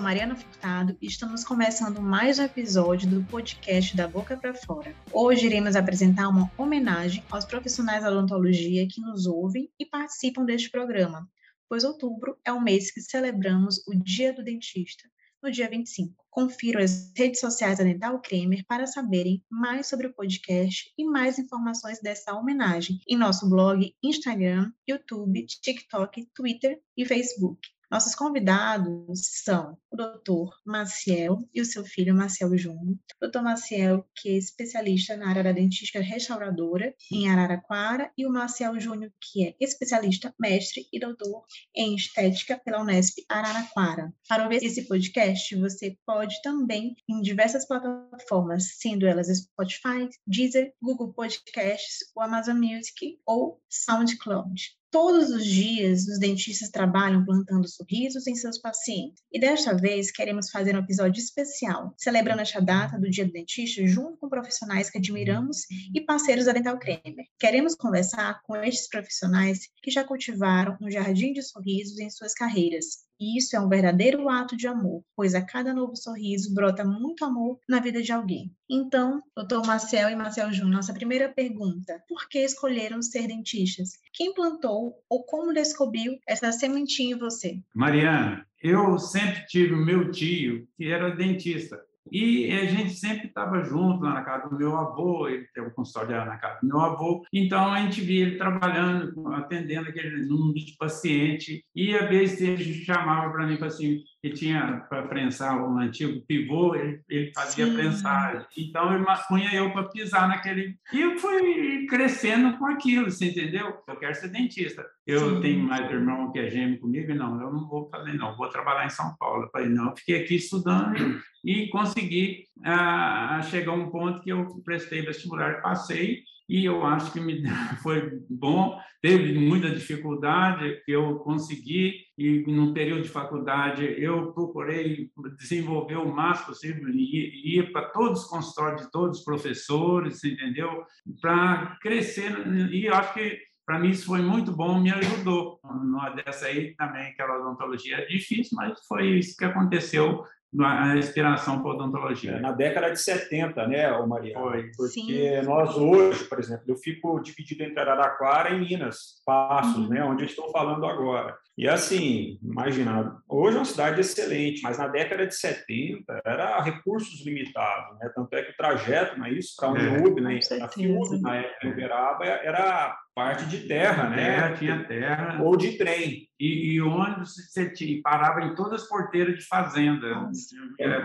sou Mariana Furtado e estamos começando mais um episódio do podcast da Boca para Fora. Hoje iremos apresentar uma homenagem aos profissionais da odontologia que nos ouvem e participam deste programa, pois outubro é o mês que celebramos o Dia do Dentista, no dia 25. Confiram as redes sociais da Dental Kremer para saberem mais sobre o podcast e mais informações dessa homenagem em nosso blog, Instagram, YouTube, TikTok, Twitter e Facebook. Nossos convidados são o doutor Maciel e o seu filho Maciel Júnior. Doutor Maciel, que é especialista na área da dentística restauradora em Araraquara, e o Maciel Júnior, que é especialista, mestre e doutor em estética pela Unesp Araraquara. Para ouvir esse podcast, você pode também em diversas plataformas, sendo elas Spotify, Deezer, Google Podcasts, o Amazon Music ou SoundCloud. Todos os dias, os dentistas trabalham plantando sorrisos em seus pacientes. E desta vez, queremos fazer um episódio especial, celebrando esta data do Dia do Dentista junto com profissionais que admiramos e parceiros da Dental Kremer. Queremos conversar com estes profissionais que já cultivaram um jardim de sorrisos em suas carreiras e isso é um verdadeiro ato de amor, pois a cada novo sorriso brota muito amor na vida de alguém. Então, doutor Marcel e Marcel Júnior, nossa primeira pergunta: por que escolheram ser dentistas? Quem plantou ou como descobriu essa sementinha em você? Mariana, eu sempre tive o meu tio que era dentista. E a gente sempre estava junto lá na casa do meu avô, ele tem um consultório na casa do meu avô, então a gente via ele trabalhando, atendendo aquele número de paciente, e a vez ele chamava para mim assim, que tinha para prensar um antigo pivô, ele, ele fazia Sim. prensagem. Então, ele punha eu para pisar naquele. E eu fui crescendo com aquilo, você entendeu? Eu quero ser dentista. Eu Sim. tenho mais irmão que é gêmeo comigo, não, eu não vou fazer, não, vou trabalhar em São Paulo. Eu falei, não, eu fiquei aqui estudando e consegui ah, chegar a um ponto que eu prestei vestibular, passei e eu acho que me foi bom. Teve muita dificuldade que eu consegui e no período de faculdade eu procurei desenvolver o máximo possível e ir para todos os consultórios de todos os professores, entendeu? Para crescer e acho que para mim isso foi muito bom, me ajudou. Numa dessa aí também, que a odontologia é difícil, mas foi isso que aconteceu a inspiração para odontologia. É, na década de 70, né, Maria? Foi. Porque Sim. nós hoje, por exemplo, eu fico dividido entre Araraquara e Minas, Passos, uhum. né, onde eu estou falando agora. E assim, imagina, hoje é uma cidade excelente, mas na década de 70 era recursos limitados, né? Tanto é que o trajeto, não é isso, para onde é, né, a FIUB, na época, em Uberaba, era parte de terra, né? Terra, tinha terra. Ou de trem. E, e ônibus você tinha, parava em todas as porteiras de fazenda.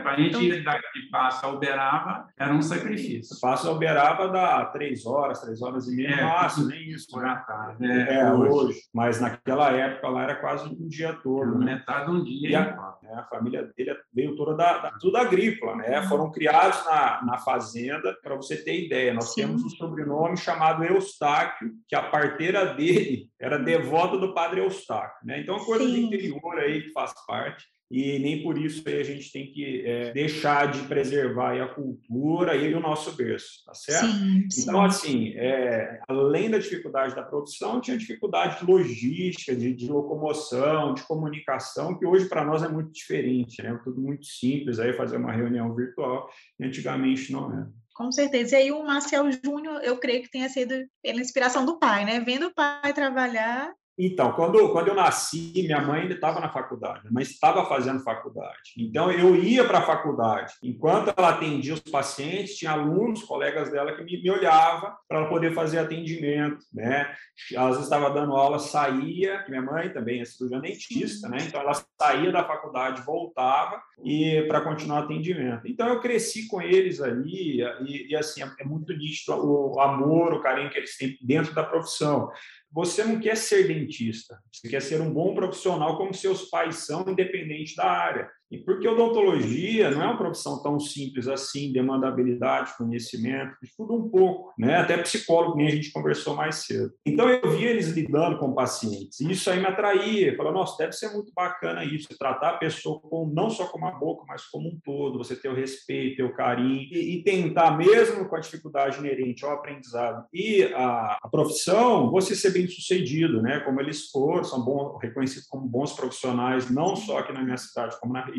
Para a gente ir daqui Passa a Uberaba, era um sacrifício. Passa a Uberaba dá três horas, três horas e meia é, máximo, nem isso. Por à tarde. É, é hoje. hoje. Mas naquela época lá era quase um dia todo. Né? Metade de um dia. E a, né, a, família dele veio toda da, da tudo agrícola, né? Uhum. Foram criados na, na fazenda, para você ter ideia. Nós Sim. temos um sobrenome chamado Eustáquio, que a parteira dele era devota do padre Eustáquio, né? Então, coisa Sim. do interior aí que faz parte e nem por isso a gente tem que é, deixar de preservar a cultura e o nosso berço, tá certo? Sim, então, assim, é, além da dificuldade da produção, tinha dificuldade de logística, de, de locomoção, de comunicação, que hoje para nós é muito diferente, né? Tudo muito simples, aí fazer uma reunião virtual, antigamente não era. Com certeza. E aí o Marcel Júnior, eu creio que tenha sido pela inspiração do pai, né? Vendo o pai trabalhar, então, quando, quando eu nasci, minha mãe ainda estava na faculdade, mas estava fazendo faculdade. Então, eu ia para a faculdade. Enquanto ela atendia os pacientes, tinha alunos, colegas dela, que me, me olhavam para poder fazer atendimento. Né? Às vezes estava dando aula, saía, minha mãe também é cirurgiã dentista, né? então ela saía da faculdade, voltava e para continuar o atendimento. Então, eu cresci com eles ali e, e assim, é, é muito nítido o amor, o carinho que eles têm dentro da profissão você não quer ser dentista, você quer ser um bom profissional como seus pais são, independente da área. E porque odontologia não é uma profissão tão simples assim, demanda habilidade, conhecimento, estuda um pouco, né? Até psicólogo, nem a gente conversou mais cedo. Então eu via eles lidando com pacientes, e isso aí me atraía. Falava, nossa, deve ser muito bacana isso, tratar a pessoa com, não só como a boca, mas como um todo, você ter o respeito, ter o carinho, e, e tentar, mesmo com a dificuldade inerente ao aprendizado e a, a profissão, você ser bem sucedido, né? Como eles foram, são bons, reconhecidos como bons profissionais, não só aqui na minha cidade, como na região.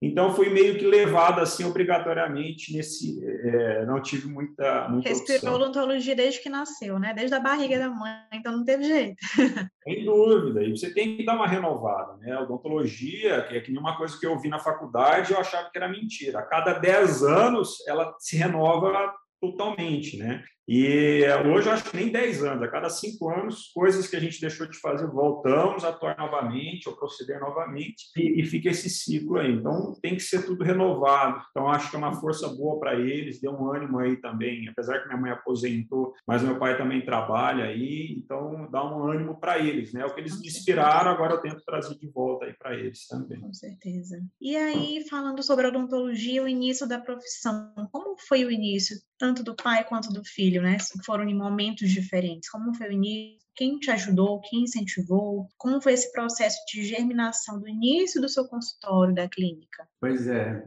Então, fui meio que levado assim obrigatoriamente nesse. É, não tive muita. muita Respirou opção. odontologia desde que nasceu, né? Desde a barriga da mãe, então não teve jeito. Sem dúvida. E você tem que dar uma renovada, né? A odontologia, que é que uma coisa que eu vi na faculdade, eu achava que era mentira. A cada 10 anos, ela se renova totalmente, né? E hoje eu acho que nem 10 anos, a cada 5 anos, coisas que a gente deixou de fazer, voltamos a atuar novamente ou proceder novamente e, e, fica esse ciclo aí. Então tem que ser tudo renovado. Então acho que é uma força boa para eles, deu um ânimo aí também, apesar que minha mãe aposentou, mas meu pai também trabalha aí, então dá um ânimo para eles, né? O que eles me inspiraram, agora eu tento trazer de volta aí para eles também. Com certeza. E aí, falando sobre odontologia, o início da profissão, como foi o início, tanto do pai quanto do filho? Filho, né? Foram em momentos diferentes. Como foi o início? Quem te ajudou? Quem incentivou? Como foi esse processo de germinação do início do seu consultório, da clínica? Pois é,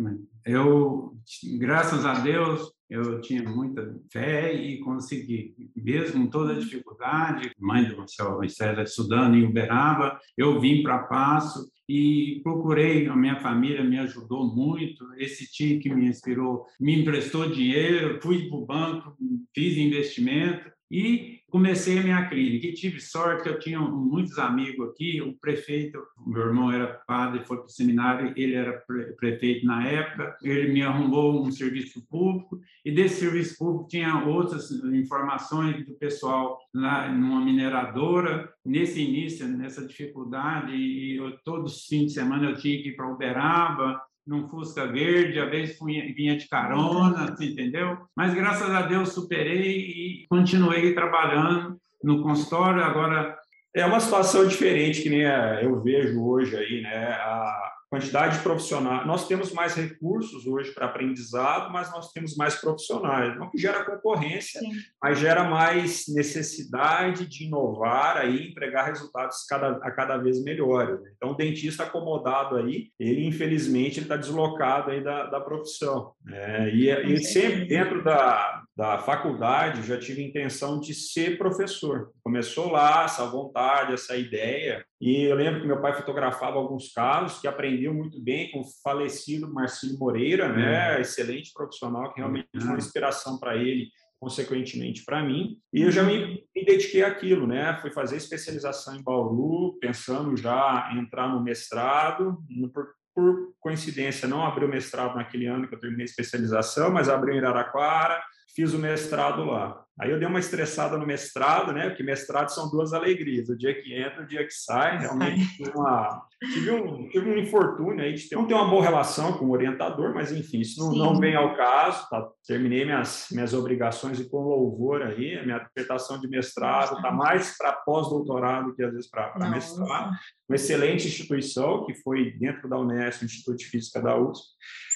eu, graças a Deus, eu tinha muita fé e consegui, mesmo toda a dificuldade, mãe do Marcelo Estela estudando em Uberaba, eu vim para Passo e procurei, a minha família me ajudou muito, esse tio que me inspirou me emprestou dinheiro, fui para o banco, fiz investimento. E comecei a minha clínica. E tive sorte que eu tinha muitos amigos aqui. O prefeito, meu irmão era padre, foi para o seminário, ele era prefeito na época. Ele me arrumou um serviço público e desse serviço público tinha outras informações do pessoal lá numa mineradora. Nesse início, nessa dificuldade, e eu, todos os fins de semana eu tinha que ir para Uberaba, num Fusca verde, às vezes vinha de carona, entendeu? Mas graças a Deus superei e continuei trabalhando no consultório. Agora é uma situação diferente que nem eu vejo hoje aí, né? A quantidade de profissionais. Nós temos mais recursos hoje para aprendizado, mas nós temos mais profissionais, não que gera concorrência, Sim. mas gera mais necessidade de inovar aí, entregar resultados cada, a cada vez melhores. Né? Então, o dentista acomodado aí, ele infelizmente está deslocado aí da, da profissão. Né? E, e sempre dentro da, da faculdade já tive intenção de ser professor. Começou lá essa vontade, essa ideia, e eu lembro que meu pai fotografava alguns casos que aprendeu muito bem com o falecido Marcelo Moreira, né? Uhum. Excelente profissional, que realmente foi uma inspiração para ele, consequentemente para mim. E eu já me, me dediquei àquilo, né? Fui fazer especialização em Bauru, pensando já em entrar no mestrado. Por, por coincidência, não abri o mestrado naquele ano que eu terminei a especialização, mas abri em Araraquara, fiz o mestrado lá. Aí eu dei uma estressada no mestrado, né? Porque mestrado são duas alegrias, o dia que entra, o dia que sai. Realmente uma... tive, um, tive um infortúnio aí de ter, não ter uma boa relação com o orientador, mas enfim, isso não, não vem ao caso. Tá? Terminei minhas, minhas obrigações e com louvor aí, a minha dissertação de mestrado está mais para pós-doutorado que às vezes para mestrado. Uma excelente instituição que foi dentro da Unesco, Instituto de Física da USP.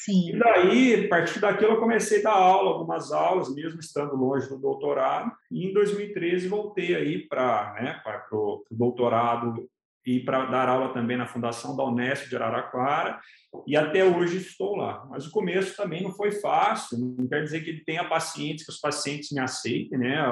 Sim. E daí, a partir daquilo, eu comecei a dar aula, algumas aulas, mesmo estando longe do doutorado. E em 2013 voltei aí para né, o doutorado e para dar aula também na Fundação da Unesco de Araraquara. E até hoje estou lá. Mas o começo também não foi fácil. Não quer dizer que ele tenha pacientes, que os pacientes me aceitem, né?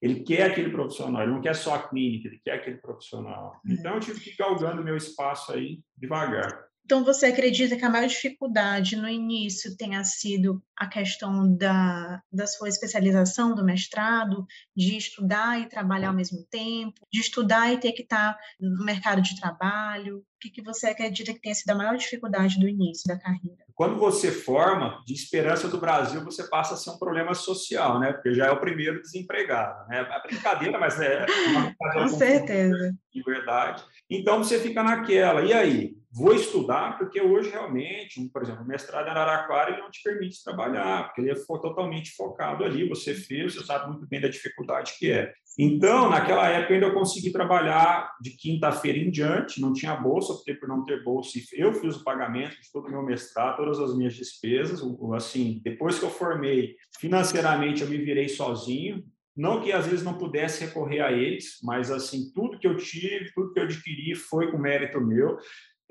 Ele quer aquele profissional, ele não quer só a clínica, ele quer aquele profissional. É. Então, eu tive que ir galgando meu espaço aí devagar. Então, você acredita que a maior dificuldade no início tenha sido a questão da, da sua especialização, do mestrado, de estudar e trabalhar ao mesmo tempo, de estudar e ter que estar no mercado de trabalho? O que, que você acredita que tenha sido a maior dificuldade do início da carreira? Quando você forma, de esperança do Brasil, você passa a ser um problema social, né? Porque já é o primeiro desempregado. Né? É brincadeira, mas é uma Com certeza. De verdade. Então, você fica naquela. E aí? vou estudar, porque hoje realmente, por exemplo, o mestrado em Araraquara ele não te permite trabalhar, porque ele é totalmente focado ali, você fez, você sabe muito bem da dificuldade que é. Então, naquela época, ainda eu consegui trabalhar de quinta-feira em diante, não tinha bolsa, optei por não ter bolsa, eu fiz o pagamento de todo o meu mestrado, todas as minhas despesas, assim, depois que eu formei, financeiramente eu me virei sozinho, não que às vezes não pudesse recorrer a eles, mas assim, tudo que eu tive, tudo que eu adquiri foi com mérito meu.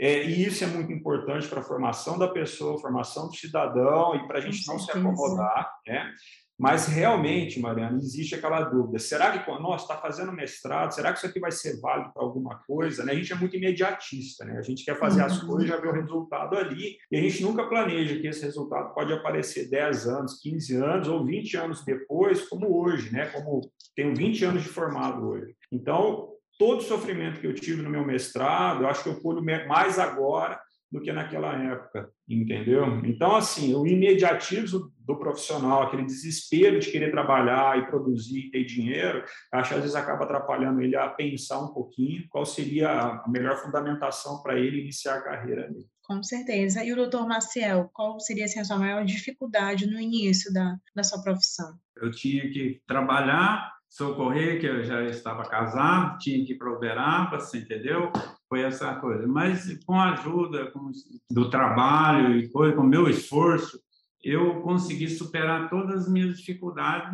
É, e isso é muito importante para a formação da pessoa, formação do cidadão e para a gente não se acomodar. Né? Mas realmente, Mariana, existe aquela dúvida: será que nós está fazendo mestrado? Será que isso aqui vai ser válido para alguma coisa? Né? A gente é muito imediatista, né? A gente quer fazer as uhum. coisas, já ver o resultado ali, e a gente nunca planeja que esse resultado pode aparecer 10 anos, 15 anos ou 20 anos depois, como hoje, né? Como tenho 20 anos de formado hoje. Então, todo o sofrimento que eu tive no meu mestrado, eu acho que eu pulo mais agora do que naquela época, entendeu? Então, assim, o imediatismo do profissional, aquele desespero de querer trabalhar e produzir e ter dinheiro, acho que às vezes acaba atrapalhando ele a pensar um pouquinho qual seria a melhor fundamentação para ele iniciar a carreira ali. Com certeza. E o doutor Maciel, qual seria assim, a sua maior dificuldade no início da, da sua profissão? Eu tinha que trabalhar socorrer, que eu já estava casado, tinha que ir para Uberaba, você entendeu? Foi essa coisa. Mas com a ajuda com, do trabalho e coisa, com o meu esforço, eu consegui superar todas as minhas dificuldades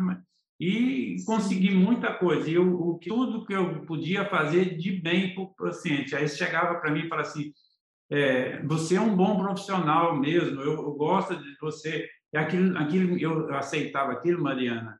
e consegui muita coisa. E eu, o, tudo que eu podia fazer de bem para o paciente. Aí chegava para mim e falava assim, é, você é um bom profissional mesmo, eu, eu gosto de você. E aquilo, aquilo, eu aceitava aquilo, Mariana,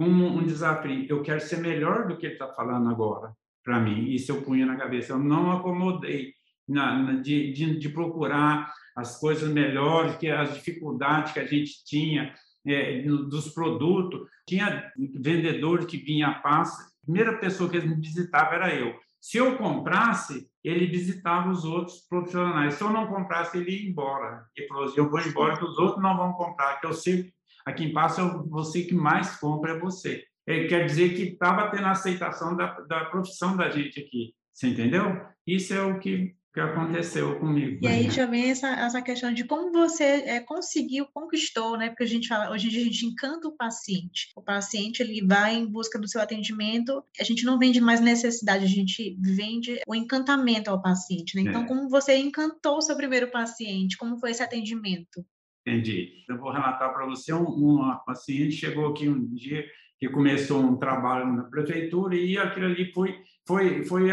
como um desafio. Eu quero ser melhor do que ele está falando agora para mim. Isso eu punha na cabeça. Eu não acomodei na, na, de, de, de, procurar as coisas melhores, que as dificuldades que a gente tinha é, dos produtos. Tinha vendedores que vinham a passo. A primeira pessoa que me visitava era eu. Se eu comprasse, ele visitava os outros profissionais. Se eu não comprasse, ele ia embora. Ele falou assim, eu vou embora que os outros não vão comprar, que eu sei Aqui em Passo, você que mais compra é você. Ele quer dizer que estava tendo a aceitação da, da profissão da gente aqui. Você entendeu? Isso é o que, que aconteceu comigo. E aí já vem essa, essa questão de como você é, conseguiu, conquistou, né? Porque a gente fala, hoje em dia a gente encanta o paciente. O paciente ele vai em busca do seu atendimento. A gente não vende mais necessidade, a gente vende o encantamento ao paciente. Né? Então, é. como você encantou o seu primeiro paciente? Como foi esse atendimento? Entendi. Eu vou relatar para você um, uma paciente chegou aqui um dia que começou um trabalho na prefeitura e aquilo ali foi foi foi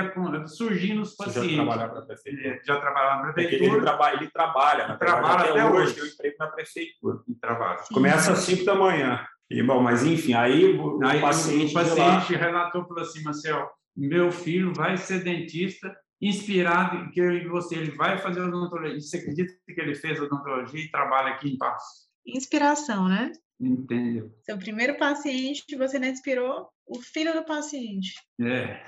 surgindo os pacientes. Você já trabalhava na prefeitura? É, já trabalhava na prefeitura. Ele trabalha, ele trabalha, na trabalha até, até hoje. hoje. Eu emprego na prefeitura. Trabalha. Começa às 5 da manhã. E, bom, mas enfim, aí o, aí, paciente, o paciente relatou falou assim, Marcel, meu filho vai ser dentista inspirado que eu e você, ele vai fazer odontologia. Você acredita que ele fez odontologia e trabalha aqui em Passo? Inspiração, né? Entendeu? Seu primeiro paciente, você não inspirou o filho do paciente. É.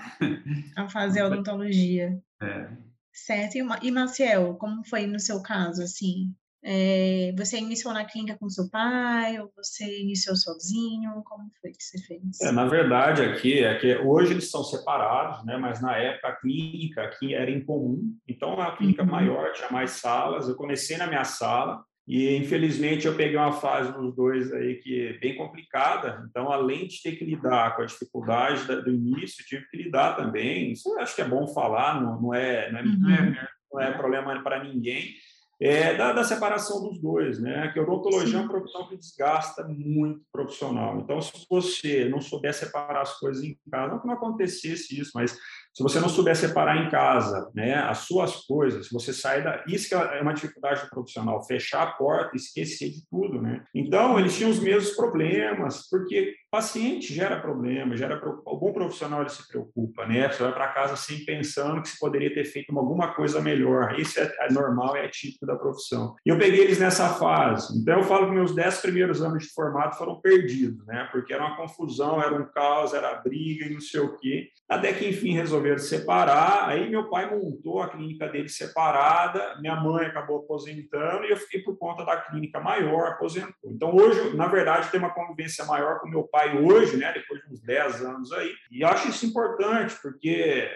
A fazer odontologia. É. Certo. E, e Maciel, como foi no seu caso, assim? É, você iniciou na clínica com seu pai ou você iniciou sozinho? Como foi que você fez? É, na verdade, aqui, aqui hoje eles são separados, né? Mas na época a clínica aqui era em comum. Então a clínica uhum. maior tinha mais salas. Eu comecei na minha sala e infelizmente eu peguei uma fase dos dois aí que é bem complicada. Então, além de ter que lidar com a dificuldade do início, tive que lidar também. Isso eu acho que é bom falar, não, não é, não é, uhum. não é problema para ninguém é, da, da, separação dos dois, né? Que a odontologia Sim. é uma profissão que desgasta muito profissional. Então, se você não souber separar as coisas em casa, não que não acontecesse isso, mas se você não souber separar em casa, né, as suas coisas, se você sair da, isso que é uma dificuldade do profissional, fechar a porta, esquecer de tudo, né? Então, eles tinham os mesmos problemas, porque paciente gera problema, gera bom profissional ele se preocupa, né? Você vai para casa assim pensando que se poderia ter feito alguma coisa melhor. Isso é, é normal, é típico da profissão. E eu peguei eles nessa fase. Então eu falo que meus dez primeiros anos de formato foram perdidos, né? Porque era uma confusão, era um caos, era briga e não sei o quê. Até que enfim resolveram separar. Aí meu pai montou a clínica dele separada, minha mãe acabou aposentando e eu fiquei por conta da clínica maior, aposentou. Então hoje, na verdade, tem uma convivência maior com meu pai pai hoje, né, depois de uns 10 anos aí. E acho isso importante, porque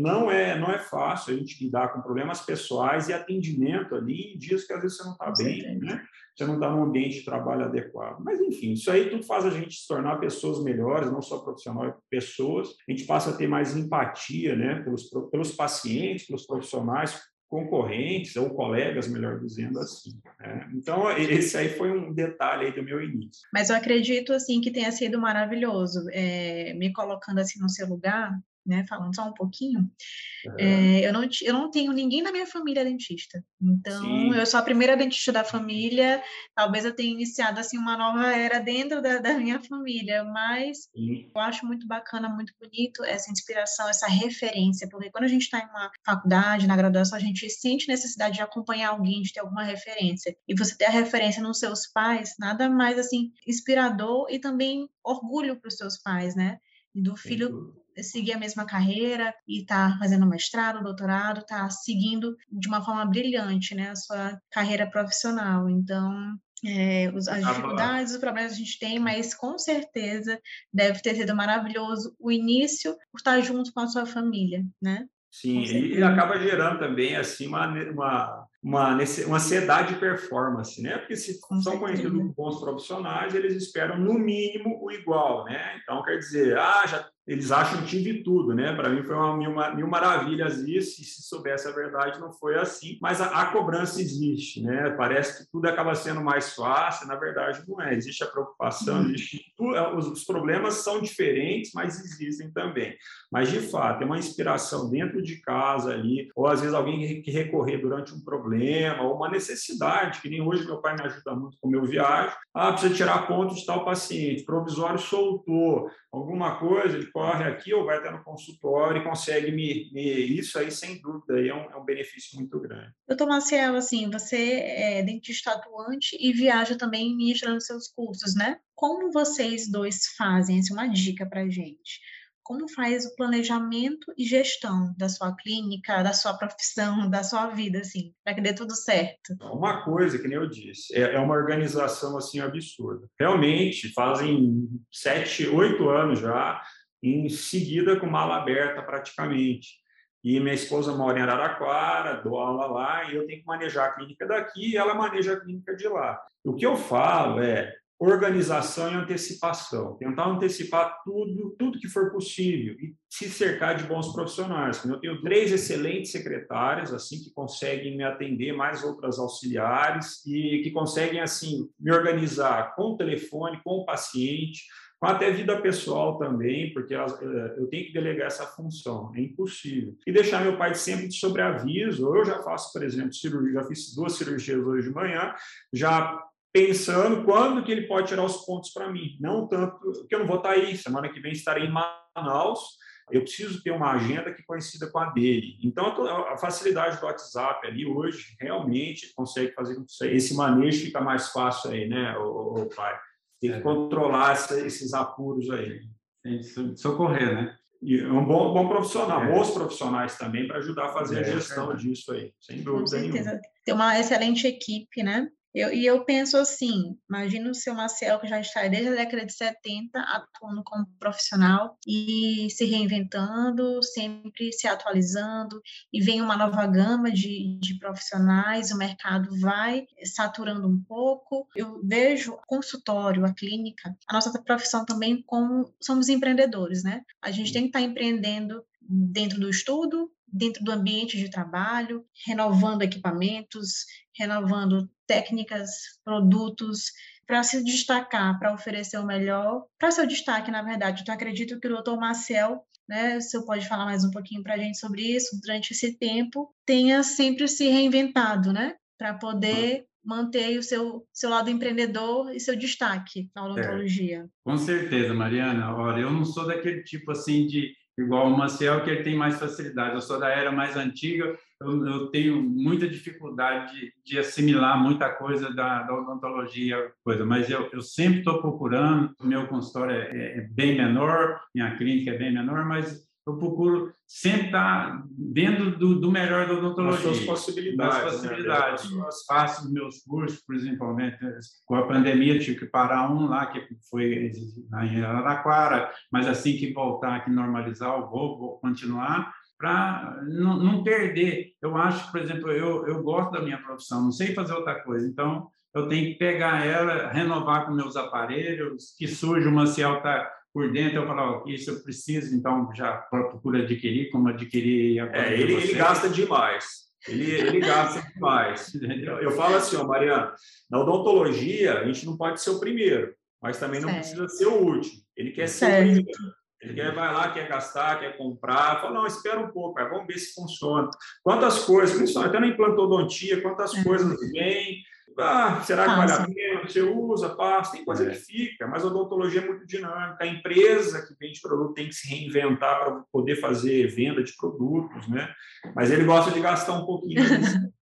não é, não é fácil a gente lidar com problemas pessoais e atendimento ali em dias que às vezes você não está bem, né? Você não está num ambiente de trabalho adequado. Mas, enfim, isso aí tudo faz a gente se tornar pessoas melhores, não só profissionais, pessoas. A gente passa a ter mais empatia né, pelos, pelos pacientes, pelos profissionais, concorrentes ou colegas, melhor dizendo assim. Né? Então, esse aí foi um detalhe aí do meu início. Mas eu acredito, assim, que tenha sido maravilhoso. É, me colocando assim no seu lugar, né, falando só um pouquinho, é, eu, não, eu não tenho ninguém na minha família dentista. Então, Sim. eu sou a primeira dentista da família. Talvez eu tenha iniciado assim uma nova era dentro da, da minha família, mas Sim. eu acho muito bacana, muito bonito essa inspiração, essa referência, porque quando a gente está em uma faculdade, na graduação, a gente sente necessidade de acompanhar alguém, de ter alguma referência. E você ter a referência nos seus pais, nada mais assim inspirador e também orgulho para os seus pais, né? do filho seguir a mesma carreira e tá fazendo mestrado, doutorado, tá seguindo de uma forma brilhante, né, a sua carreira profissional. Então, é, as dificuldades, os problemas a gente tem, mas com certeza deve ter sido maravilhoso o início por estar junto com a sua família, né? Sim, e acaba gerando também assim uma, uma, uma, uma ansiedade de performance, né? Porque se com são conhecidos como bons profissionais, eles esperam no mínimo o igual, né? Então quer dizer, ah, já eles acham que tive tudo, né? Para mim foi uma mil, mil, maravilhas isso, e se soubesse a verdade não foi assim. Mas a, a, cobrança existe, né? Parece que tudo acaba sendo mais fácil, na verdade não é. Existe a preocupação, uhum. existe é, os, os, problemas são diferentes, mas existem também. Mas de fato, é uma inspiração dentro de casa ali, ou às vezes alguém que recorrer durante um problema, ou uma necessidade, que nem hoje meu pai me ajuda muito com o meu viagem. Ah, precisa tirar ponto de tal paciente, provisório soltou, alguma coisa, ele corre aqui ou vai até no consultório e consegue me, me isso aí sem dúvida aí é um, é um benefício muito grande. Doutor Marcelo, assim, você é dentista atuante e viaja também ministrando seus cursos, né? Como vocês dois fazem? Essa é uma dica para gente como faz o planejamento e gestão da sua clínica, da sua profissão, da sua vida, assim, para que dê tudo certo? Uma coisa, que nem eu disse, é, é uma organização, assim, absurda. Realmente, fazem sete, oito anos já, em seguida com mala aberta praticamente. E minha esposa mora em Araraquara, dou aula lá, e eu tenho que manejar a clínica daqui e ela maneja a clínica de lá. O que eu falo é, organização e antecipação, tentar antecipar tudo, tudo que for possível e se cercar de bons profissionais. Eu tenho três excelentes secretárias assim que conseguem me atender, mais outras auxiliares e que conseguem assim me organizar com o telefone, com o paciente, com até vida pessoal também, porque eh, eu tenho que delegar essa função, é impossível. E deixar meu pai sempre de sobreaviso. Eu já faço, por exemplo, cirurgia, já fiz duas cirurgias hoje de manhã, já pensando quando que ele pode tirar os pontos para mim. Não tanto que eu não vou estar tá aí, semana que vem estarei em Manaus, eu preciso ter uma agenda que coincida com a dele. Então, a facilidade do WhatsApp ali hoje realmente consegue fazer com que esse manejo fica mais fácil aí, né, o, pai? Tem que é. controlar essa, esses apuros aí. Tem que socorrer, né? E um bom, bom profissional, é. bons profissionais também para ajudar a fazer é, a gestão disso aí, sem dúvida. Com certeza. Nenhuma. Tem uma excelente equipe, né? Eu, e eu penso assim, imagina o seu Marcel que já está desde a década de 70 atuando como profissional e se reinventando, sempre se atualizando, e vem uma nova gama de, de profissionais, o mercado vai saturando um pouco. Eu vejo o consultório, a clínica, a nossa profissão também como somos empreendedores, né? A gente tem que estar empreendendo dentro do estudo, dentro do ambiente de trabalho, renovando equipamentos, renovando técnicas, produtos, para se destacar, para oferecer o melhor, para seu destaque, na verdade. Então, acredito que o doutor Marcel, né, o senhor pode falar mais um pouquinho para a gente sobre isso, durante esse tempo, tenha sempre se reinventado, né, para poder manter o seu, seu lado empreendedor e seu destaque na odontologia. É, com certeza, Mariana. Olha, eu não sou daquele tipo assim de igual o Maciel, que ele tem mais facilidade. Eu sou da era mais antiga, eu, eu tenho muita dificuldade de, de, assimilar muita coisa da, da odontologia, coisa, mas eu, eu sempre estou procurando. Meu consultório é, é, bem menor, minha clínica é bem menor, mas eu procuro sempre estar dentro do, do melhor da odontologia. As suas possibilidades. As né? possibilidades. Né? Faço os meus cursos, principalmente. Com a pandemia, tive que parar um lá, que foi em Araraquara, mas assim que voltar aqui, normalizar, eu vou, vou continuar para não, não, perder. Eu acho, por exemplo, eu, eu gosto da minha profissão, não sei fazer outra coisa, então eu tenho que pegar ela, renovar com meus aparelhos, que surge uma Ciel por dentro, eu falo, oh, isso eu preciso, então já procuro adquirir, como adquirir É, ele, ele gasta demais. Ele, ele gasta demais. Eu falo assim, ó, Mariana, na odontologia, a gente não pode ser o primeiro, mas também não certo. precisa ser o último. Ele quer certo. ser o primeiro. Ele quer, vai lá, quer gastar, quer comprar. Fala, não, espera um pouco, vamos ver se funciona. Quantas coisas, principalmente até na implantodontia, quantas é. coisas vêm. Ah, será que vale a pena? Você usa, passa, tem coisa é. que fica, mas a odontologia é muito dinâmica. A empresa que vende produto tem que se reinventar para poder fazer venda de produtos, né? Mas ele gosta de gastar um pouquinho.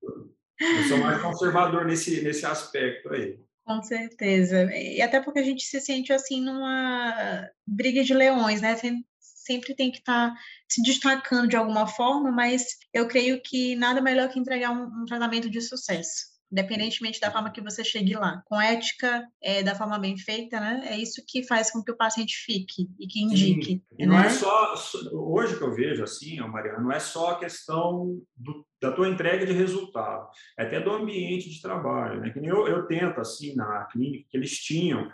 Eu sou mais conservador nesse, nesse aspecto aí. Com certeza. E até porque a gente se sente assim numa briga de leões, né? Sempre tem que estar tá se destacando de alguma forma, mas eu creio que nada melhor que entregar um, um tratamento de sucesso independentemente da forma que você chegue lá. Com ética, é, da forma bem feita, né? É isso que faz com que o paciente fique e que indique. Sim. E não é né? só, hoje que eu vejo assim, Mariana, não é só a questão do, da tua entrega de resultado, é até do ambiente de trabalho, né? Que nem eu, eu tento, assim, na clínica, que eles tinham,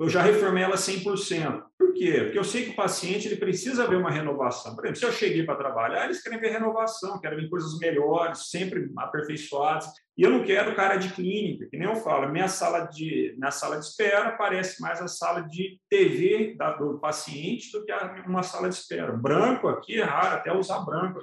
eu já reformei ela 100%. Por quê? Porque eu sei que o paciente ele precisa ver uma renovação. Por exemplo, se eu cheguei para trabalhar, eles querem ver renovação, querem ver coisas melhores, sempre aperfeiçoadas. E eu não quero cara de clínica, que nem eu falo, minha sala de, minha sala de espera parece mais a sala de TV da, do paciente do que uma sala de espera. Branco aqui é raro, até usar branco.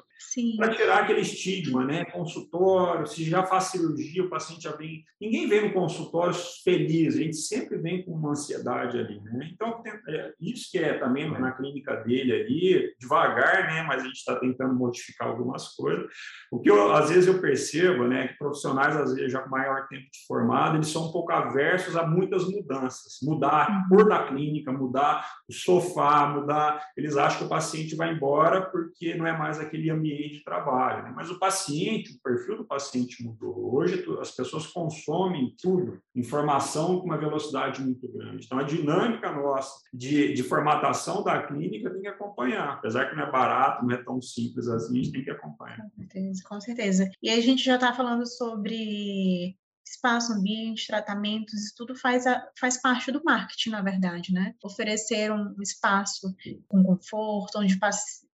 Para tirar aquele estigma, né? Consultório, se já faz cirurgia, o paciente já vem. Ninguém vem no consultório feliz, a gente sempre vem com uma ansiedade ali, né? Então, é, isso que é também na clínica dele ali, devagar, né? Mas a gente está tentando modificar algumas coisas. O que eu, às vezes eu percebo, né? Que profissionais profissionais, às vezes já com maior tempo de formado, eles são um pouco aversos a muitas mudanças. Mudar a cor da clínica, mudar o sofá, mudar. Eles acham que o paciente vai embora porque não é mais aquele ambiente de trabalho. Né? Mas o paciente, o perfil do paciente mudou. Hoje as pessoas consomem tudo, informação com uma velocidade muito grande. Então a dinâmica nossa de, de formatação da clínica tem que acompanhar. Apesar que não é barato, não é tão simples assim, a gente tem que acompanhar. Com certeza, com certeza. E aí a gente já está falando sobre sobre espaço, ambiente, tratamentos, isso tudo faz, a, faz parte do marketing, na verdade, né? Oferecer um espaço com conforto, onde o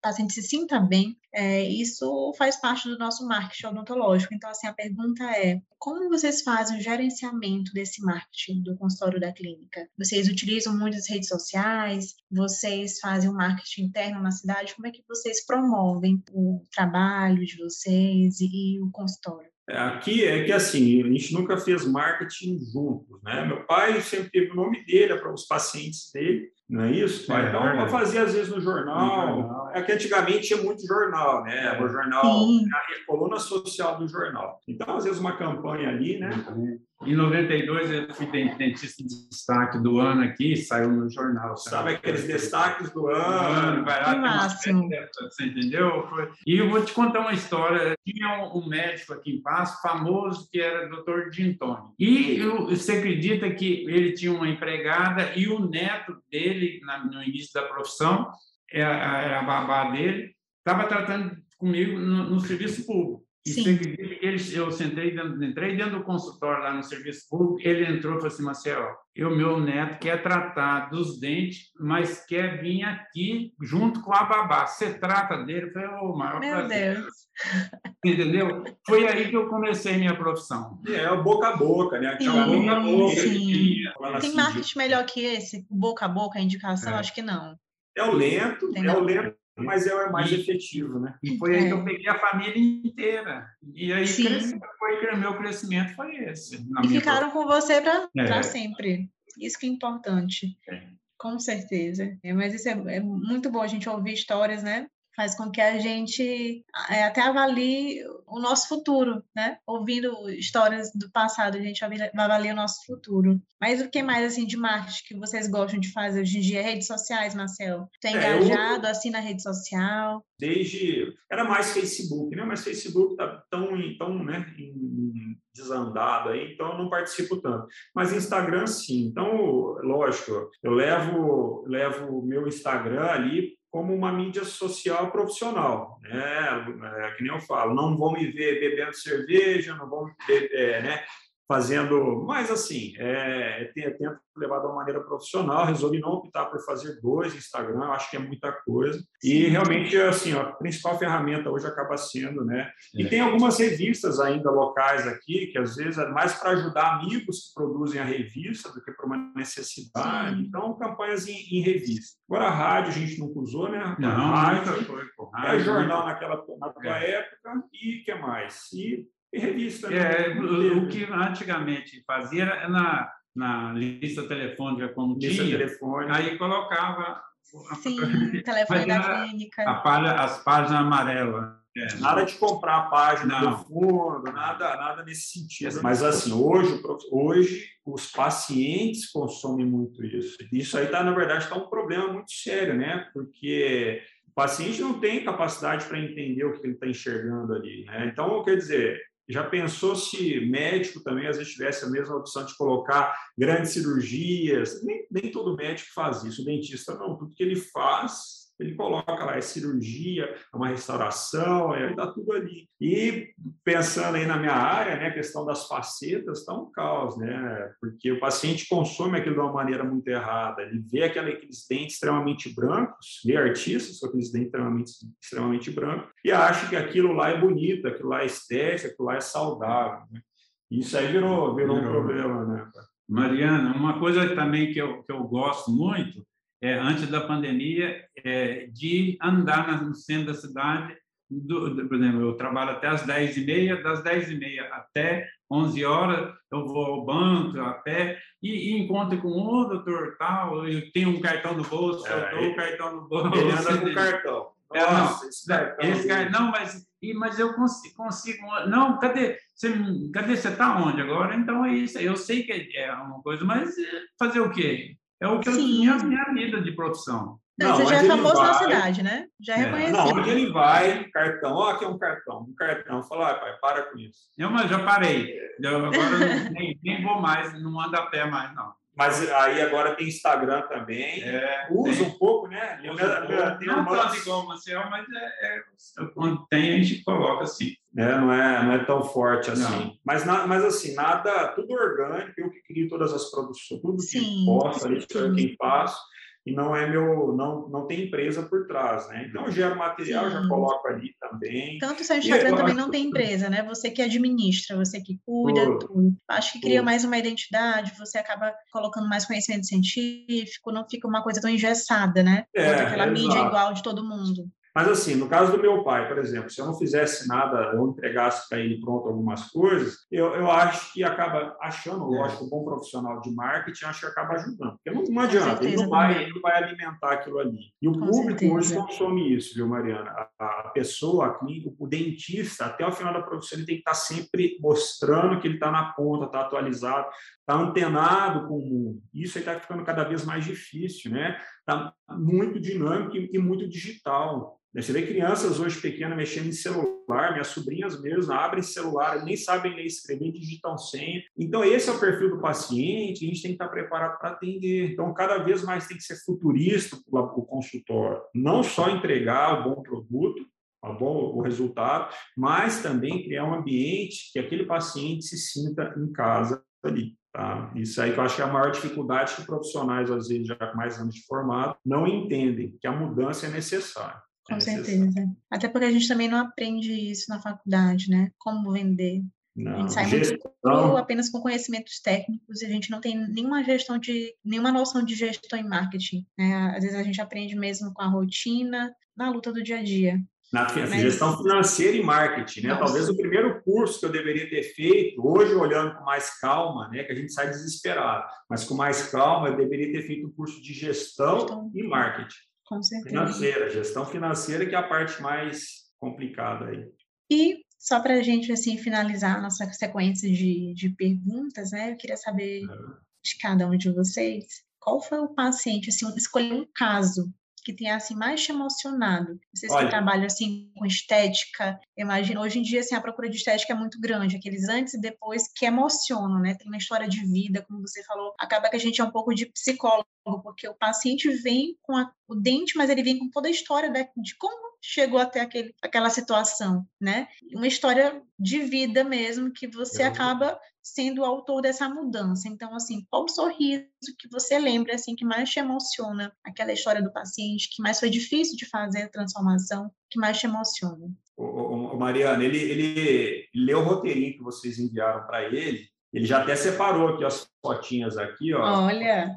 paciente se sinta bem, é, isso faz parte do nosso marketing odontológico. Então, assim, a pergunta é, como vocês fazem o gerenciamento desse marketing do consultório da clínica? Vocês utilizam muitas redes sociais? Vocês fazem o marketing interno na cidade? Como é que vocês promovem o trabalho de vocês e, e o consultório? Aqui é que assim, a gente nunca fez marketing juntos, né? Meu pai sempre teve o nome dele para os pacientes dele, não é isso? É, então, eu fazia às vezes no jornal. No jornal. É que antigamente tinha muito jornal, né? O jornal, a coluna social do jornal. Então, às vezes, uma campanha ali, né? Em 92, eu fui dentista de destaque do ano aqui, saiu no jornal. Sabe, sabe aqueles destaques do ano? Vai lá, máximo. Você entendeu? E eu vou te contar uma história. Tinha um médico aqui em Passo, famoso, que era Dr. Dintoni. E você acredita que ele tinha uma empregada e o neto dele, no início da profissão, era a babá dele, estava tratando comigo no, no serviço público. E Sim. Ele, eu sentei dentro, entrei dentro do consultório lá no serviço público, ele entrou e falou assim, Marcelo, o meu neto quer tratar dos dentes, mas quer vir aqui junto com a babá. Você trata dele? Eu falei, ô, oh, maior Meu prazer. Deus. Entendeu? Foi aí que eu comecei minha profissão. É, o boca a boca, né? Sim, boca a boca. Sim. Tem assim, marketing melhor que esse? Boca a boca, indicação? É. Acho que não. É o lento, é o lento mas é o mais e, efetivo, né? E foi aí que eu é. peguei a família inteira. E aí cresceu, foi, meu crescimento foi esse. E ficaram com você para é. sempre. Isso que é importante. É. Com certeza. É, mas isso é, é, muito bom a gente ouvir histórias, né? Faz com que a gente é, até avalie o nosso futuro, né? Ouvindo histórias do passado, a gente avalia o nosso futuro. Mas o que mais, assim, de marketing que vocês gostam de fazer hoje em dia? Redes sociais, Marcel? Tem é, engajado, eu... assim, na rede social? Desde... Era mais Facebook, né? Mas Facebook tá tão, tão né, desandado aí, então eu não participo tanto. Mas Instagram, sim. Então, lógico, eu levo levo o meu Instagram ali como uma mídia social profissional, né? É, que nem eu falo, não vão me ver bebendo cerveja, não vão me ver, é, né? Fazendo, mas assim, é, tento levar de uma maneira profissional, resolvi não optar por fazer dois Instagram, acho que é muita coisa. E realmente, assim, a principal ferramenta hoje acaba sendo, né? E é. tem algumas revistas ainda locais aqui, que às vezes é mais para ajudar amigos que produzem a revista do que para uma necessidade. Então, campanhas em, em, revista. Agora, a rádio a gente nunca usou, né? Não, rádio, foi, foi, é jornal naquela, naquela é. época e o que mais? E e revista. Né? É, o, que antigamente fazia era na, na lista telefônica, como lista tinha, telefônica. aí colocava Sim, telefone da clínica. A as páginas amarelas. É. Nada de comprar a página não. do fundo, nada, nada nesse sentido. Mas assim, hoje, hoje os pacientes consomem muito isso. Isso aí tá, na verdade, está um problema muito sério, né? Porque o paciente não tem capacidade para entender o que ele está enxergando ali. Né? Então, quer dizer, já pensou se médico também às vezes tivesse a mesma opção de colocar grandes cirurgias? Nem, nem todo médico faz isso, o dentista não. Tudo que ele faz ele coloca lá, é cirurgia, é uma restauração, é, dá tudo ali. E pensando aí na minha área, né, a questão das facetas está um caos, né? Porque o paciente consome aquilo de uma maneira muito errada. Ele vê aqueles dentes extremamente brancos, vê artistas com aqueles dentes extremamente, extremamente brancos, e acha que aquilo lá é bonito, aquilo lá é estético, aquilo lá é saudável. Né? Isso aí virou, virou, virou um problema, né? Mariana, uma coisa também que eu, que eu gosto muito é, antes da pandemia, é, de andar no centro da cidade. Do, do, por exemplo, eu trabalho até as 10h30, das 10h30 até 11 horas, eu vou ao banco a pé e, e encontro com um oh, doutor tal, eu tenho um cartão no bolso, é, eu dou o cartão no bolso. Ele anda com cartão. É, Nossa, não, esse cartão. Esse cara, não, mas, mas eu consigo, consigo. Não, cadê? Você, cadê você está onde agora? Então é isso. Eu sei que é uma coisa, mas fazer o quê? É o que Sim. eu tinha a minha vida de profissão. Não, você já é famoso vai, na cidade, né? Já é, é reconhecido. Não, onde ele vai, cartão, ó, aqui é um cartão, um cartão. Fala, ah, pai, para com isso. Eu, mas já parei. Eu, agora nem, nem vou mais, não ando a pé mais, não. Mas aí agora tem Instagram também. É, Usa tem. um pouco, né? Usa um pouco. Não tanto igual o Maciel, mas é, é, quando tem, a gente coloca assim. É, não, é, não é tão forte assim. Mas, na, mas assim, nada, tudo orgânico, eu que crio todas as produções, tudo que Sim. posso ali, sou eu quem faço e não é meu, não, não tem empresa por trás, né? Então eu gero material, Sim. já coloco ali também. Tanto o seu Instagram também não tem empresa, né? Você que administra, você que cuida, tudo. tudo. Acho que cria tudo. mais uma identidade, você acaba colocando mais conhecimento científico, não fica uma coisa tão engessada, né? É, aquela é mídia igual de todo mundo. Mas, assim, no caso do meu pai, por exemplo, se eu não fizesse nada, ou entregasse para ele pronto algumas coisas, eu, eu acho que acaba achando, é. lógico, um bom profissional de marketing, acho que acaba ajudando. Porque não, não adianta, ele não, vai, ele não vai alimentar aquilo ali. E o Com público certeza. hoje consome isso, viu, Mariana? A, a pessoa, a clínica, o dentista, até o final da profissão, ele tem que estar tá sempre mostrando que ele está na ponta, está atualizado, está antenado com o mundo. Isso está ficando cada vez mais difícil, né? Está muito dinâmico e, muito digital. Né, você vê crianças hoje pequenas mexendo em celular, minhas sobrinhas mesmo abrem celular, nem sabem ler escrever, digitam senha. Então, esse é o perfil do paciente, a gente tem que estar preparado para atender. Então, cada vez mais tem que ser futurista o consultório. Não só entregar o bom produto, o bom o resultado, mas também criar um ambiente que aquele paciente se sinta em casa ali. Tá? Isso aí que eu acho que é a maior dificuldade que profissionais, às vezes, já com mais anos de formado, não entendem, que a mudança é necessária. Com é certeza. Até porque a gente também não aprende isso na faculdade, né? Como vender. Não, a gente sai gestão... muito apenas com conhecimentos técnicos e a gente não tem nenhuma gestão de, nenhuma noção de gestão em marketing. Né? Às vezes a gente aprende mesmo com a rotina, na luta do dia a dia. Na gestão financeira e marketing, né? Nossa. Talvez o primeiro curso que eu deveria ter feito, hoje olhando com mais calma, né? Que a gente sai desesperado, mas com mais calma, eu deveria ter feito um curso de gestão, gestão. e marketing. Com certeza. Financeira, gestão financeira que é a parte mais complicada aí. E só para a gente assim finalizar a nossa sequência de, de perguntas, né? Eu queria saber uhum. de cada um de vocês qual foi o paciente, assim, escolher um caso que tenha assim mais te emocionado? Vocês Olha, que trabalham assim com estética, imagina, hoje em dia assim a procura de estética é muito grande, aqueles antes e depois que emocionam, né? Tem uma história de vida, como você falou, acaba que a gente é um pouco de psicólogo, porque o paciente vem com a, o dente, mas ele vem com toda a história de como chegou até aquele, aquela situação, né? Uma história de vida mesmo que você acaba sendo o autor dessa mudança. Então, assim, qual o sorriso que você lembra, assim, que mais te emociona? Aquela história do paciente que mais foi difícil de fazer a transformação, que mais te emociona? O, o Mariana, ele, ele leu o roteirinho que vocês enviaram para ele, ele já até separou aqui as fotinhas aqui, ó. Olha.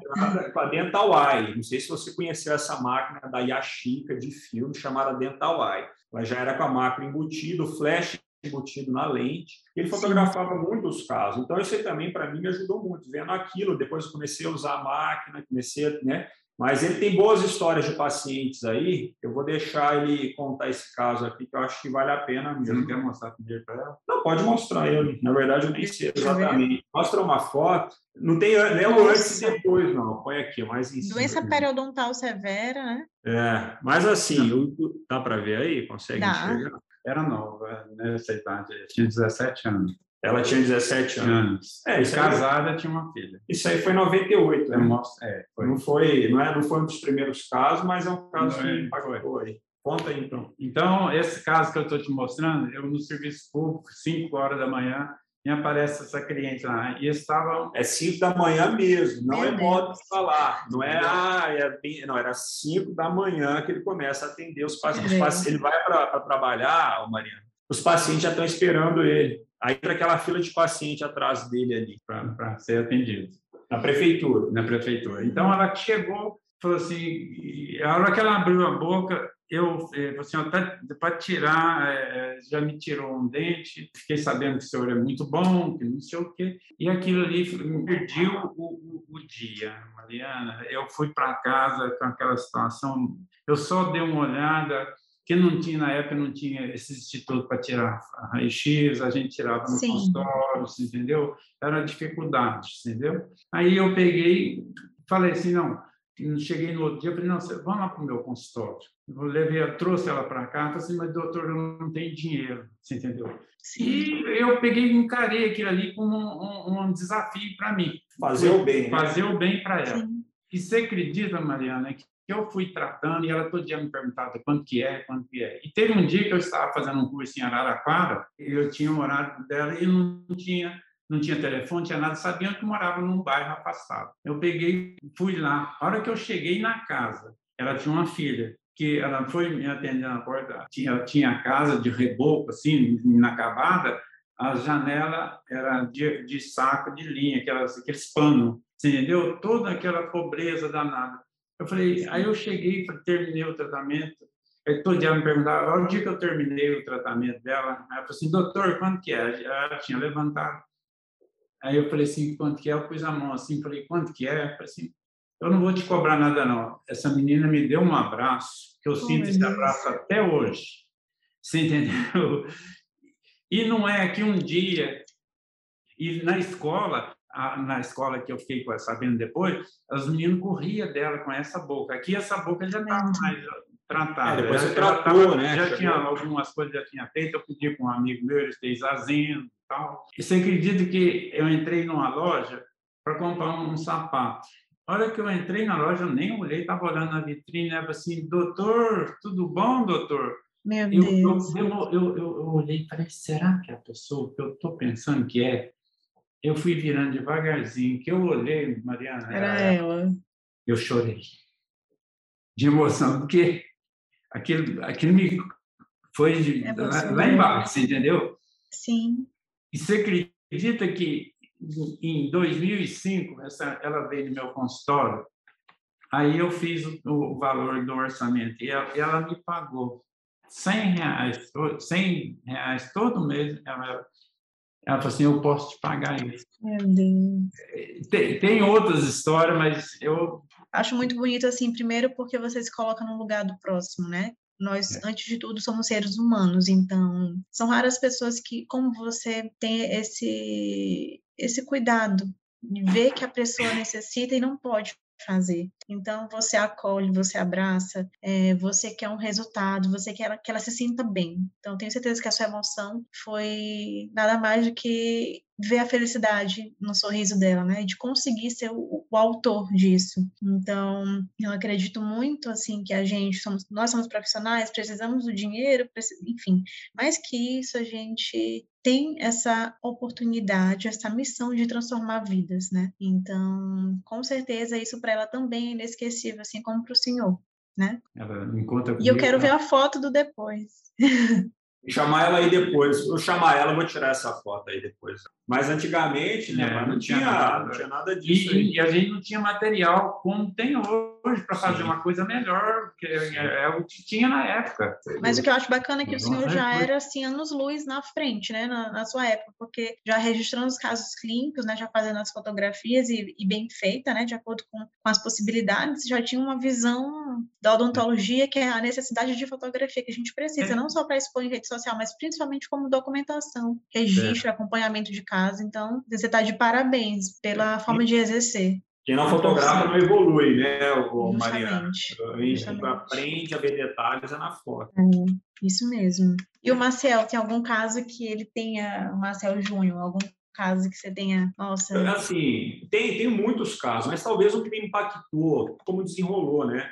Com a Dental Eye. Não sei se você conheceu essa máquina da Yashica de filme chamada Dental Eye. Ela já era com a máquina embutida, o flash embutido na lente. Ele fotografava Sim. muitos casos. Então, isso aí também, para mim, me ajudou muito. Vendo aquilo, depois comecei a usar a máquina, comecei a, né? Mas ele tem boas histórias de pacientes aí. Eu vou deixar ele contar esse caso aqui, que eu acho que vale a pena mesmo. Você não quer mostrar primeiro para ela? Não, pode mostrar ele. Na verdade, eu nem sei exatamente. Mostra uma foto. Não tem nem o antes e depois, não. Põe aqui, mais em cima. Doença periodontal severa, né? É, mas assim, eu, dá para ver aí? Consegue dá. enxergar? Era nova, nessa idade. Tinha 17 anos. Ela tinha 17 anos. É, isso casada, aí, tinha uma filha. Isso aí foi em 98, né? Mostro, é, foi. Não, foi, não, é, não foi um dos primeiros casos, mas é um caso não, que é, impactou aí. Conta aí, então. Então, esse caso que eu estou te mostrando, eu no serviço público, 5 horas da manhã, e aparece essa cliente lá. E estava. É 5 da manhã mesmo, não é modo de falar. Não é, ah, é bem... não, era 5 da manhã que ele começa a atender os pacientes. Ele vai para trabalhar, Mariana, os pacientes já estão esperando ele. Aí entra aquela fila de paciente atrás dele ali. Para ser atendido. Na prefeitura. Na prefeitura. Então, ela chegou, falou assim, a hora que ela abriu a boca, eu falei assim, para tirar, é, já me tirou um dente, fiquei sabendo que o senhor é muito bom, que não sei o quê, e aquilo ali me perdi o, o, o dia, Mariana. Eu fui para casa com aquela situação, eu só dei uma olhada, que não tinha na época não tinha esse instituto para tirar raio-x, a gente tirava no Sim. consultório, entendeu? Era dificuldade, entendeu? Aí eu peguei, falei assim, não, cheguei no outro dia, falei, não, vamos lá para o meu consultório. Eu levei, eu trouxe ela para cá, falei assim, mas doutor, eu não tenho dinheiro, você entendeu? Sim. E eu peguei, encarei aquilo ali como um, um, um desafio para mim. Fazer o bem. Né? Fazer né? o bem para ela. Sim. E você acredita, Mariana, que eu fui tratando e ela todo dia me perguntava quanto que é, quanto que é. E teve um dia que eu estava fazendo um curso em Araraquara, eu tinha um horário dela e não tinha não tinha telefone, tinha nada, sabiam que morava num bairro afastado. Eu peguei, fui lá. A hora que eu cheguei na casa, ela tinha uma filha que ela foi me atender na porta, tinha tinha a casa de reboco assim, inacabada, a janela era de, de saco de linha, aquelas, aqueles panos, entendeu? Toda aquela pobreza danada. Eu falei, aí eu cheguei, terminei o tratamento. Aí todo dia me perguntava, o dia que eu terminei o tratamento dela, ela falou assim, doutor, quanto que é? Ela tinha levantado. Aí eu falei assim, quanto que é? Eu pus a mão assim, falei, quanto que é? Eu falei assim, eu não vou te cobrar nada não. Essa menina me deu um abraço, que eu oh, sinto esse abraço até hoje. Você entendeu? E não é que um dia, e na escola, na escola que eu fiquei sabendo depois, os meninos corriam dela com essa boca. Aqui essa boca já estava mais tratada. É, depois você tratou, tava, né? Já tinha algumas coisas já tinha feito. Eu pedi com um amigo meu, ele fez azeno e tal. E você acredita que eu entrei numa loja para comprar um, um sapato? A hora que eu entrei na loja, eu nem olhei, estava olhando na vitrine, era assim, doutor, tudo bom, doutor? Meu eu, Deus. Eu, eu, eu, eu olhei e falei, será que é a pessoa que eu estou pensando que é? Eu fui virando devagarzinho, que eu olhei, Mariana, era, ela. Eu chorei de emoção, porque aquilo, aquilo me foi de, é lá, lá, embaixo, entendeu? Sim. E você acredita que em 2005 essa, ela veio no meu consultório, aí eu fiz o, o valor do orçamento e ela, ela, me pagou 100 reais, 100 reais todo mês, ela ela falou assim: Eu posso te pagar isso. Tem, tem outras histórias, mas eu. Acho muito bonito, assim, primeiro porque você se coloca no lugar do próximo, né? Nós, é. antes de tudo, somos seres humanos, então são raras pessoas que, como você, tem esse, esse cuidado de ver que a pessoa necessita e não pode fazer. Então, você acolhe, você abraça, é, você quer um resultado, você quer que ela se sinta bem. Então, tenho certeza que a sua emoção foi nada mais do que ver a felicidade no sorriso dela, né? De conseguir ser o, o, autor disso. Então, eu acredito muito, assim, que a gente, somos, nós somos profissionais, precisamos do dinheiro, enfim. Mais que isso, a gente tem essa oportunidade, essa missão de transformar vidas, né? Então, com certeza, isso para ela também é inesquecível, assim como para o senhor, né? Ela me conta E eu quero ver a foto do depois. chamar ela aí depois. Eu chamar ela, vou tirar essa foto aí depois. Mas antigamente, né, É, não, não tinha, tinha nada. não tinha nada disso. E, e a gente não tinha material como tem hoje para fazer Sim. uma coisa melhor, que é, é o que tinha na época. Mas o que eu acho bacana é que o senhor já foi- era assim anos-luz na frente, né, na, na sua época, porque já registrando os casos clínicos, né, já fazendo as fotografias e, e bem feita, né, de acordo com, com as possibilidades, já tinha uma visão da odontologia que é a necessidade de fotografia que a gente precisa, É. não só para expor em rede social, mas principalmente como documentação, registro, acompanhamento de caso. Então, você está de parabéns pela forma de exercer. Quem não fotografa não evolui, né, o, Mariana? A gente aprende a ver detalhes é na foto. Isso mesmo. E o Marcel, tem algum caso que ele tenha, o Marcel Júnior, algum caso que você tenha, nossa, Assim, tem, tem muitos casos, mas talvez o que me impactou, como desenrolou, né?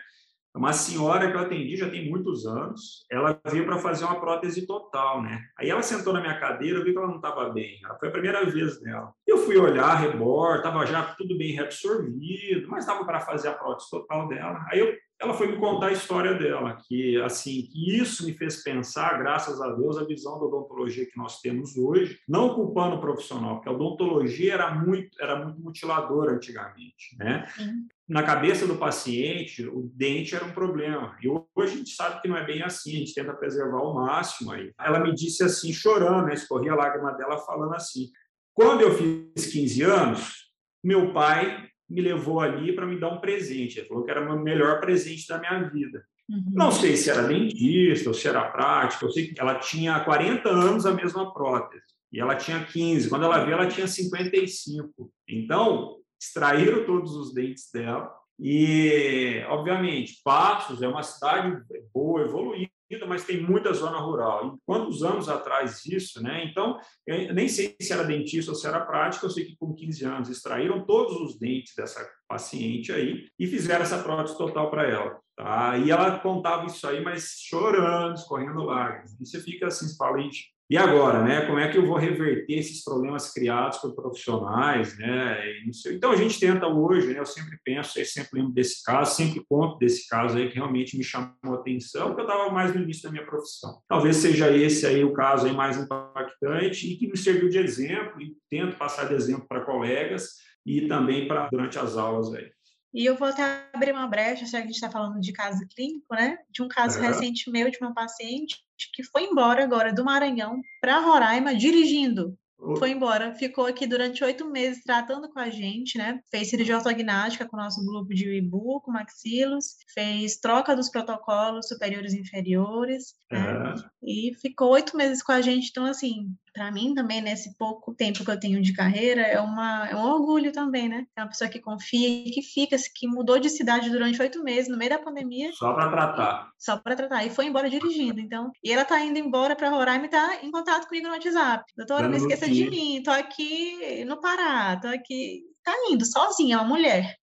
Uma senhora que eu atendi já tem muitos anos, ela veio para fazer uma prótese total, né? Aí ela sentou na minha cadeira, eu vi que ela não estava bem. Ela foi a primeira vez dela. Eu fui olhar, rebor, estava já tudo bem reabsorvido, mas estava para fazer a prótese total dela. Aí eu, ela foi me contar a história dela, que assim, que isso me fez pensar, graças a Deus, a visão da odontologia que nós temos hoje, não culpando o profissional, porque a odontologia era muito, era muito mutiladora antigamente, né? sim. na cabeça do paciente, o dente era um problema. E hoje a gente sabe que não é bem assim, a gente tenta preservar ao máximo aí. Ela me disse assim, chorando, né? escorria a lágrima dela falando assim: quando eu fiz 15 anos, meu pai me levou ali para me dar um presente. Ele falou que era o melhor presente da minha vida. Uhum. Não sei se era dentista ou se era prática, eu sei que ela tinha 40 anos a mesma prótese. E ela tinha 15. Quando ela veio, ela tinha 55. Então, extraíram todos os dentes dela. E, obviamente, Passos é uma cidade boa, evoluída, mas tem muita zona rural. E quantos anos atrás isso, né? Então, eu nem sei se era dentista ou se era prática, eu sei que com 15 anos extraíram todos os dentes dessa paciente aí e fizeram essa prótese total para ela. Tá? E ela contava isso aí, mas chorando, escorrendo lágrimas. E você fica assim, você fala, "Ixi, e agora, né? Como é que eu vou reverter esses problemas criados por profissionais, né? Então a gente tenta hoje, né? Eu sempre penso, eu sempre lembro desse caso, sempre conto desse caso aí que realmente me chamou a atenção, porque eu estava mais no início da minha profissão. Talvez seja esse aí o caso aí mais impactante e que me serviu de exemplo e tento passar de exemplo para colegas e também para durante as aulas aí. E eu vou até abrir uma brecha, já que a gente está falando de caso clínico, né? De um caso Aham. recente meu de uma paciente que foi embora agora do Maranhão para Roraima dirigindo. Foi embora, ficou aqui durante oito meses tratando com a gente, né? Fez cirurgia ortognática com o nosso grupo de buco, maxilos, fez troca dos protocolos superiores e inferiores, né? É, E ficou oito meses com a gente. Então, assim, para mim também, nesse pouco tempo que eu tenho de carreira, é, uma, é um orgulho também, né? É uma pessoa que confia e que fica, que mudou de cidade durante oito meses, no meio da pandemia, só para tratar. só para tratar. E foi embora dirigindo. Então, e ela tá indo embora para Roraima e tá em contato comigo no WhatsApp. Doutora, não esqueça de mim, tô aqui no Pará, tô aqui. Tá indo, sozinha, uma mulher.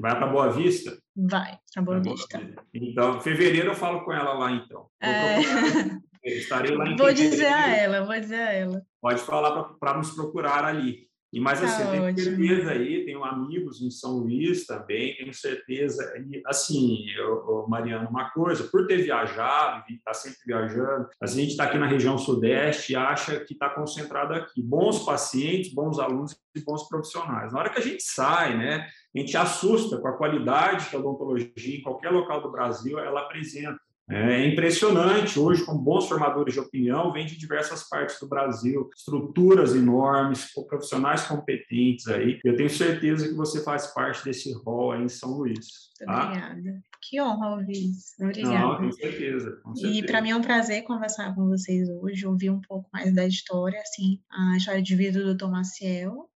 Vai para Boa Vista? Vai, pra Boa Pra Vista. Então, em fevereiro eu falo com ela lá, então. É. Estarei lá em Vou dizer a ela, vou dizer a ela. Pode falar para nos procurar ali. E mas Tá assim, eu tenho certeza aí, tenho amigos em São Luís também, tenho certeza. E assim, eu, Mariana, uma coisa, por ter viajado, estar sempre viajando, a gente está aqui na região sudeste e acha que está concentrado aqui. Bons pacientes, bons alunos e bons profissionais. Na hora que a gente sai, né, a gente assusta com a qualidade que a odontologia em qualquer local do Brasil ela apresenta. É impressionante, hoje, com bons formadores de opinião, vem de diversas partes do Brasil, estruturas enormes, profissionais competentes aí. Eu tenho certeza que você faz parte desse rol aí em São Luís. Tá? Obrigada. Que honra ouvir isso. Obrigada. Não, com certeza. Com E certeza. para mim é um prazer conversar com vocês hoje, ouvir um pouco mais da história, assim, a história de vida do Dr. Maciel,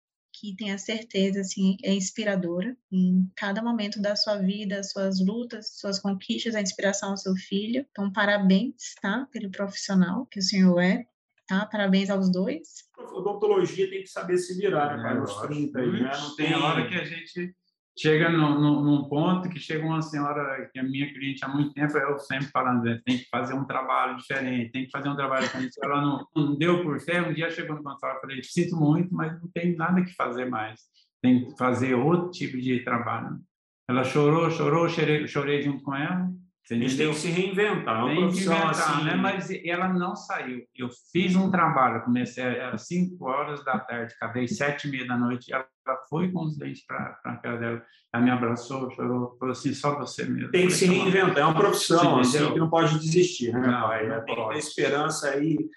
que tenha certeza, assim, é inspiradora em cada momento da sua vida, suas lutas, suas conquistas, a inspiração ao seu filho. Então, parabéns, tá? Pelo profissional que o senhor é, tá? Parabéns aos dois. A odontologia tem que saber se virar, né? Para os 30 aí, né? Não tem hora que a gente chega no, no, num ponto que chega uma senhora que é minha cliente há muito tempo, eu sempre falando, né, tem que fazer um trabalho diferente, tem que fazer um trabalho diferente. Ela não, não deu por fé, um dia chegou no consultório e falei, sinto muito, mas não tem nada que fazer mais, tem que fazer outro tipo de trabalho. Ela chorou, chorou, chorei, chorei junto com ela, a gente tem que se reinventar, é uma profissão assim. Né? Mas ela não saiu. Eu fiz um trabalho, comecei às 5 horas da tarde, acabei sete e meia da noite. Ela foi com os dentes para a casa dela. Ela me abraçou, chorou, falou assim: só você mesmo. Tem que se reinventar, é uma profissão, assim, que não pode desistir, né, não, pai? Não tem que ter esperança aí. E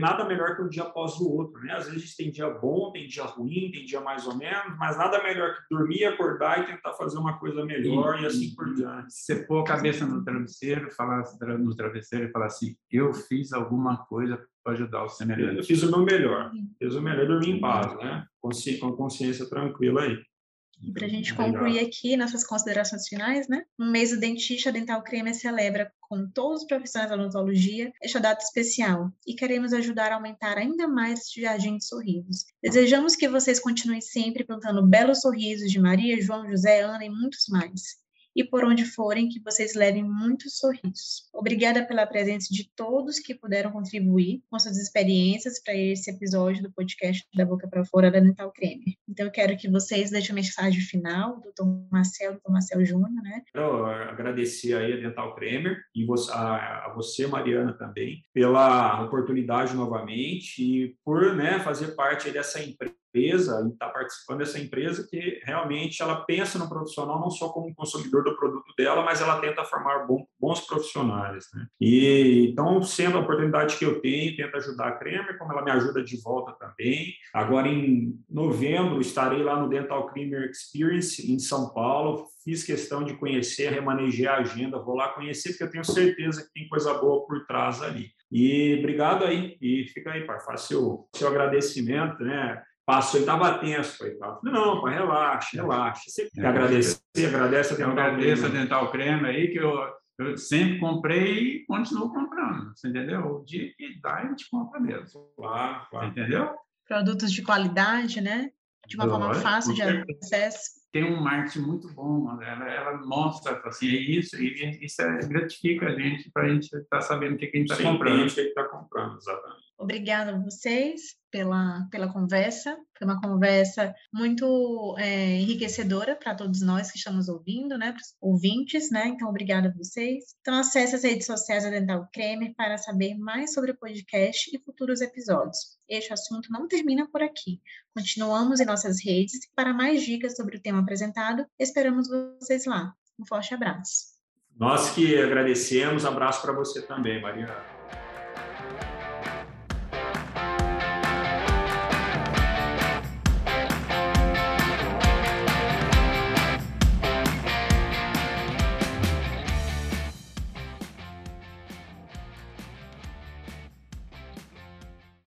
nada melhor que um dia após o outro, né? Às vezes tem dia bom, tem dia ruim, tem dia mais ou menos, mas nada melhor que dormir, acordar e tentar fazer uma coisa melhor e, e assim por diante. Você pôr a cabeça no travesseiro, falar no travesseiro e falar assim: eu fiz alguma coisa para ajudar o semelhante. Eu fiz o meu melhor, fiz o melhor dormir em paz, né? Com consciência tranquila aí. E para a gente concluir aqui nossas considerações finais, né? Um mês do dentista Dental Creme celebra com todos os profissionais da odontologia esta data especial e queremos ajudar a aumentar ainda mais este jardim de sorrisos. Desejamos que vocês continuem sempre plantando belos sorrisos de Maria, João, José, Ana e muitos mais e por onde forem que vocês levem muitos sorrisos. Obrigada pela presença de todos que puderam contribuir com suas experiências para esse episódio do podcast da Boca para Fora da Dental Creme. Então eu quero que vocês deixem a mensagem final, doutor Marcel, doutor Marcel Júnior, né? Eu agradecer aí a Dental Cremer e a você, Mariana, também, pela oportunidade novamente e por né, fazer parte dessa empresa empresa e está participando dessa empresa que realmente ela pensa no profissional não só como consumidor do produto dela, mas ela tenta formar bons profissionais. Né? E então, sendo a oportunidade que eu tenho, tento ajudar a Cremer, como ela me ajuda de volta também. Agora, em novembro, estarei lá no Dental Creamer Experience em São Paulo. Fiz questão de conhecer, remanejar a agenda, vou lá conhecer, porque eu tenho certeza que tem coisa boa por trás ali. E obrigado aí, e fica aí, para fazer seu, seu agradecimento, né? Passou e estava tenso, coitado. Não, pai, relaxa, relaxa. Você é, agradece, agradece a Dental agradeço a Dental Creme aí, que eu, eu sempre comprei e continuo comprando. Você entendeu? O dia que dá, a gente compra mesmo. Claro, claro. Você entendeu? Produtos de qualidade, né? De uma forma fácil de acesso tem um marketing muito bom, ela, ela mostra assim, é isso, e isso é, gratifica a gente para a gente estar tá sabendo o que, que a gente está comprando. O que está comprando, exatamente. Obrigada a vocês pela, pela conversa. Foi uma conversa muito é, enriquecedora para todos nós que estamos ouvindo, né? Para os ouvintes, né? Então, obrigada a vocês. Então, acesse as redes sociais da Dental Cremer para saber mais sobre o podcast e futuros episódios. Este assunto não termina por aqui. Continuamos em nossas redes e para mais dicas sobre o tema apresentado, esperamos vocês lá. Um forte abraço. Nós que agradecemos, abraço para você também, Mariana.